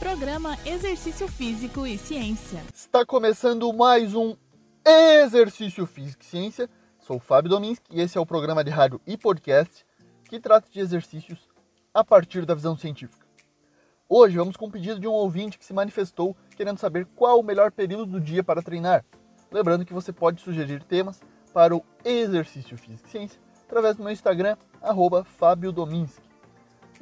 Programa Exercício Físico e Ciência. Está começando mais um Exercício Físico e Ciência. Sou o Fábio Dominski e esse é o programa de rádio e podcast que trata de exercícios a partir da visão científica. Hoje vamos com o pedido de um ouvinte que se manifestou querendo saber qual o melhor período do dia para treinar. Lembrando que você pode sugerir temas para o Exercício Físico e Ciência através do meu Instagram, arroba Fábio Dominski.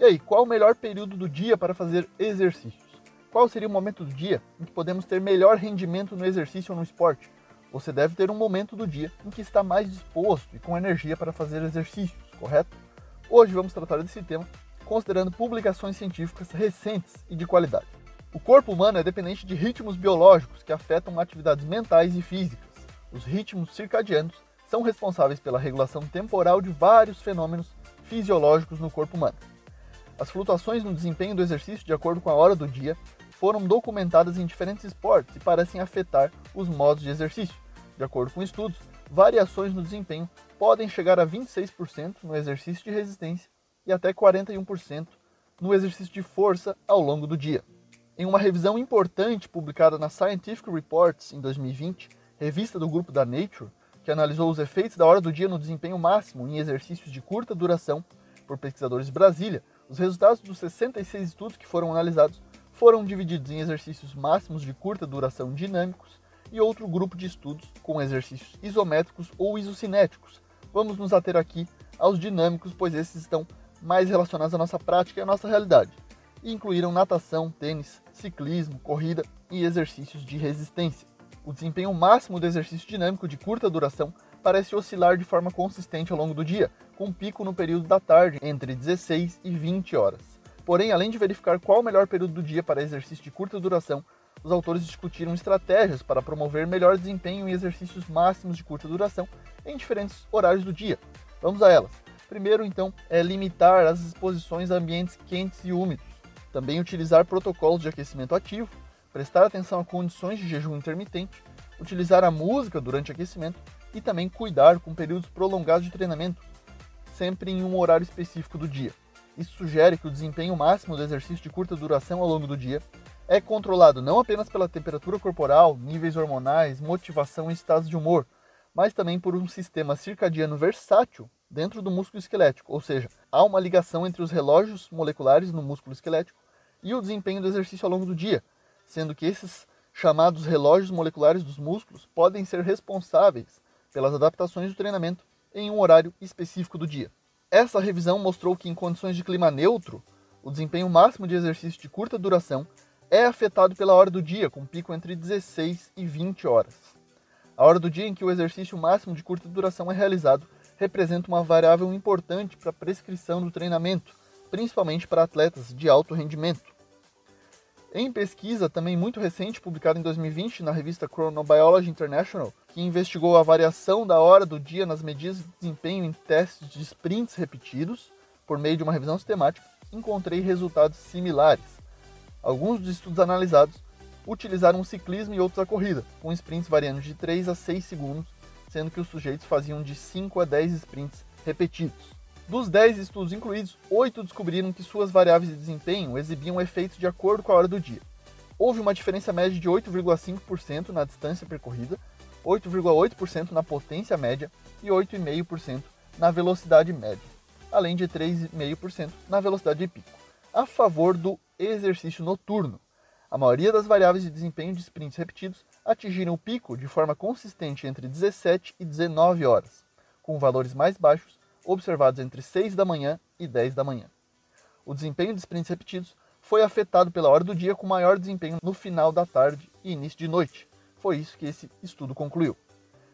E aí, qual o melhor período do dia para fazer exercícios? Qual seria o momento do dia em que podemos ter melhor rendimento no exercício ou no esporte? Você deve ter um momento do dia em que está mais disposto e com energia para fazer exercícios, correto? Hoje vamos tratar desse tema considerando publicações científicas recentes e de qualidade. O corpo humano é dependente de ritmos biológicos que afetam atividades mentais e físicas. Os ritmos circadianos são responsáveis pela regulação temporal de vários fenômenos fisiológicos no corpo humano. As flutuações no desempenho do exercício de acordo com a hora do dia foram documentadas em diferentes esportes e parecem afetar os modos de exercício. De acordo com estudos, variações no desempenho podem chegar a 26% no exercício de resistência e até 41% no exercício de força ao longo do dia. Em uma revisão importante publicada na Scientific Reports em 2020, revista do grupo da Nature, que analisou os efeitos da hora do dia no desempenho máximo em exercícios de curta duração por pesquisadores de Brasília, os resultados dos 66 estudos que foram analisados foram divididos em exercícios máximos de curta duração dinâmicos e outro grupo de estudos com exercícios isométricos ou isocinéticos. Vamos nos ater aqui aos dinâmicos, pois esses estão mais relacionados à nossa prática e à nossa realidade. E incluíram natação, tênis, ciclismo, corrida e exercícios de resistência. O desempenho máximo do exercício dinâmico de curta duração parece oscilar de forma consistente ao longo do dia, com pico no período da tarde, entre 16 e 20 horas. Porém, além de verificar qual o melhor período do dia para exercício de curta duração, os autores discutiram estratégias para promover melhor desempenho em exercícios máximos de curta duração em diferentes horários do dia. Vamos a elas. Primeiro, então, é limitar as exposições a ambientes quentes e úmidos. Também utilizar protocolos de aquecimento ativo, prestar atenção a condições de jejum intermitente, utilizar a música durante aquecimento e também cuidar com períodos prolongados de treinamento, sempre em um horário específico do dia. Isso sugere que o desempenho máximo do exercício de curta duração ao longo do dia é controlado não apenas pela temperatura corporal, níveis hormonais, motivação e estados de humor, mas também por um sistema circadiano versátil dentro do músculo esquelético, ou seja, há uma ligação entre os relógios moleculares no músculo esquelético e o desempenho do exercício ao longo do dia, sendo que esses chamados relógios moleculares dos músculos podem ser responsáveis pelas adaptações do treinamento em um horário específico do dia. Essa revisão mostrou que em condições de clima neutro, o desempenho máximo de exercício de curta duração é afetado pela hora do dia, com pico entre 16 e 20 horas. A hora do dia em que o exercício máximo de curta duração é realizado representa uma variável importante para a prescrição do treinamento, principalmente para atletas de alto rendimento. Em pesquisa também muito recente, publicada em 2020 na revista Chronobiology International, que investigou a variação da hora do dia nas medidas de desempenho em testes de sprints repetidos, por meio de uma revisão sistemática, encontrei resultados similares. Alguns dos estudos analisados utilizaram o ciclismo e outros a corrida, com sprints variando de 3 a 6 segundos, sendo que os sujeitos faziam de 5 a 10 sprints repetidos. Dos 10 estudos incluídos, 8 descobriram que suas variáveis de desempenho exibiam efeitos de acordo com a hora do dia. Houve uma diferença média de 8,5% na distância percorrida, 8,8% na potência média e 8,5% na velocidade média, além de 3,5% na velocidade de pico, a favor do exercício noturno. A maioria das variáveis de desempenho de sprints repetidos atingiram o pico de forma consistente entre 17 e 19 horas, com valores mais baixos observados entre 6 da manhã e 10 da manhã. O desempenho de sprints repetidos foi afetado pela hora do dia com maior desempenho no final da tarde e início de noite. Foi isso que esse estudo concluiu.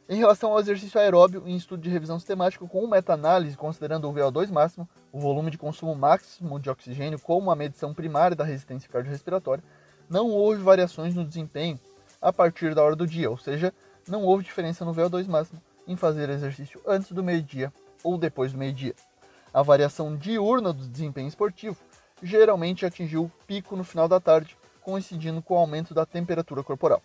Em relação ao exercício aeróbio, em estudo de revisão sistemática com meta-análise considerando o VO2 máximo, o volume de consumo máximo de oxigênio como a medição primária da resistência cardiorrespiratória, não houve variações no desempenho a partir da hora do dia, ou seja, não houve diferença no VO2 máximo em fazer exercício antes do meio-dia ou depois do meio-dia. A variação diurna do desempenho esportivo geralmente atingiu o pico no final da tarde, coincidindo com o aumento da temperatura corporal.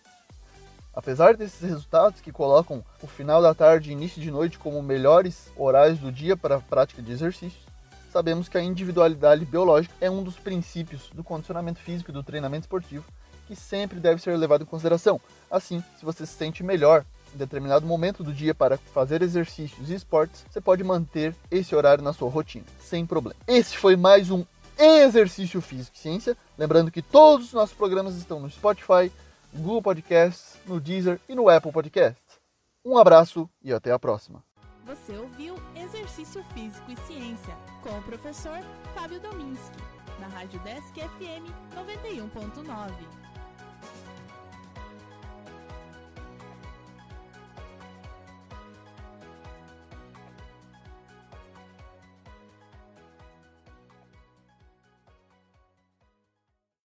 Apesar desses resultados que colocam o final da tarde e início de noite como melhores horários do dia para a prática de exercícios, sabemos que a individualidade biológica é um dos princípios do condicionamento físico e do treinamento esportivo que sempre deve ser levado em consideração. Assim, se você se sente melhor determinado momento do dia para fazer exercícios e esportes, você pode manter esse horário na sua rotina, sem problema. Esse foi mais um Exercício Físico e Ciência. Lembrando que todos os nossos programas estão no Spotify, Google Podcasts, no Deezer e no Apple Podcasts. Um abraço e até a próxima. Você ouviu Exercício Físico e Ciência com o professor Fábio Dominski, na Rádio Desk FM 91.9.